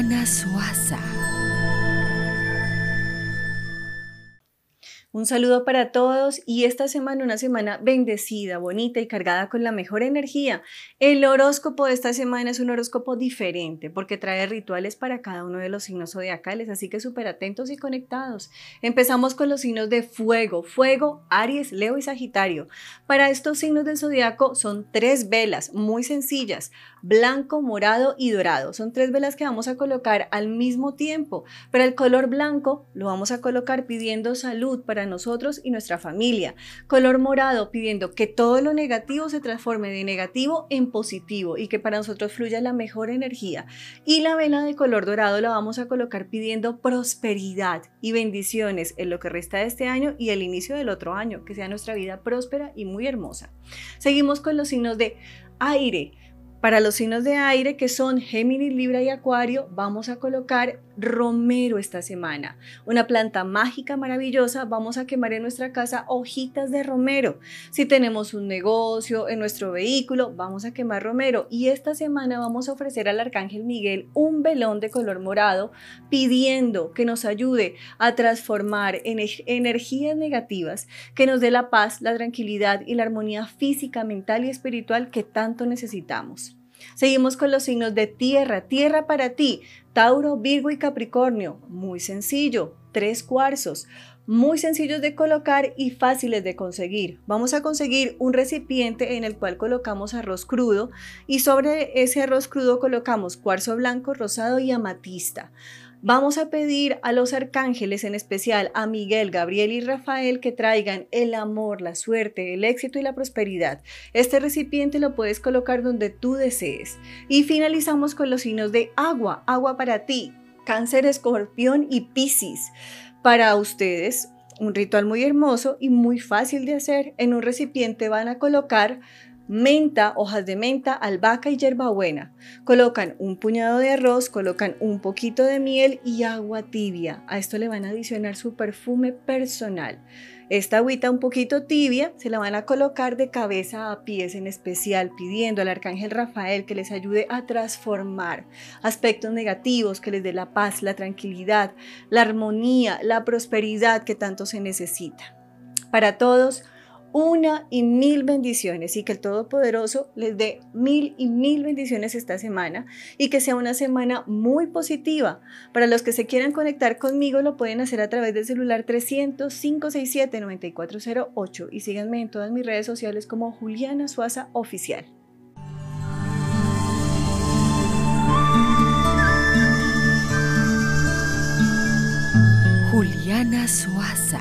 Suaza. Un saludo para todos y esta semana una semana bendecida, bonita y cargada con la mejor energía. El horóscopo de esta semana es un horóscopo diferente porque trae rituales para cada uno de los signos zodiacales, así que súper atentos y conectados. Empezamos con los signos de fuego, fuego, Aries, Leo y Sagitario. Para estos signos del zodiaco son tres velas muy sencillas, blanco, morado y dorado. Son tres velas que vamos a colocar al mismo tiempo, pero el color blanco lo vamos a colocar pidiendo salud para nosotros y nuestra familia. Color morado pidiendo que todo lo negativo se transforme de negativo en positivo y que para nosotros fluya la mejor energía. Y la vela de color dorado la vamos a colocar pidiendo prosperidad y bendiciones en lo que resta de este año y el inicio del otro año, que sea nuestra vida próspera y muy hermosa. Seguimos con los signos de aire. Para los signos de aire que son Géminis, Libra y Acuario, vamos a colocar romero esta semana. Una planta mágica maravillosa, vamos a quemar en nuestra casa hojitas de romero. Si tenemos un negocio, en nuestro vehículo, vamos a quemar romero. Y esta semana vamos a ofrecer al Arcángel Miguel un velón de color morado pidiendo que nos ayude a transformar energías negativas, que nos dé la paz, la tranquilidad y la armonía física, mental y espiritual que tanto necesitamos. Seguimos con los signos de tierra. Tierra para ti, Tauro, Virgo y Capricornio. Muy sencillo. Tres cuarzos. Muy sencillos de colocar y fáciles de conseguir. Vamos a conseguir un recipiente en el cual colocamos arroz crudo y sobre ese arroz crudo colocamos cuarzo blanco, rosado y amatista. Vamos a pedir a los arcángeles, en especial a Miguel, Gabriel y Rafael, que traigan el amor, la suerte, el éxito y la prosperidad. Este recipiente lo puedes colocar donde tú desees. Y finalizamos con los signos de agua, agua para ti, cáncer, escorpión y piscis. Para ustedes, un ritual muy hermoso y muy fácil de hacer. En un recipiente van a colocar menta, hojas de menta, albahaca y hierbabuena. Colocan un puñado de arroz, colocan un poquito de miel y agua tibia. A esto le van a adicionar su perfume personal. Esta agüita un poquito tibia se la van a colocar de cabeza a pies en especial, pidiendo al arcángel Rafael que les ayude a transformar aspectos negativos, que les dé la paz, la tranquilidad, la armonía, la prosperidad que tanto se necesita. Para todos, una y mil bendiciones y que el Todopoderoso les dé mil y mil bendiciones esta semana y que sea una semana muy positiva. Para los que se quieran conectar conmigo lo pueden hacer a través del celular 300-567-9408 y síganme en todas mis redes sociales como Juliana Suaza Oficial. Juliana Suaza.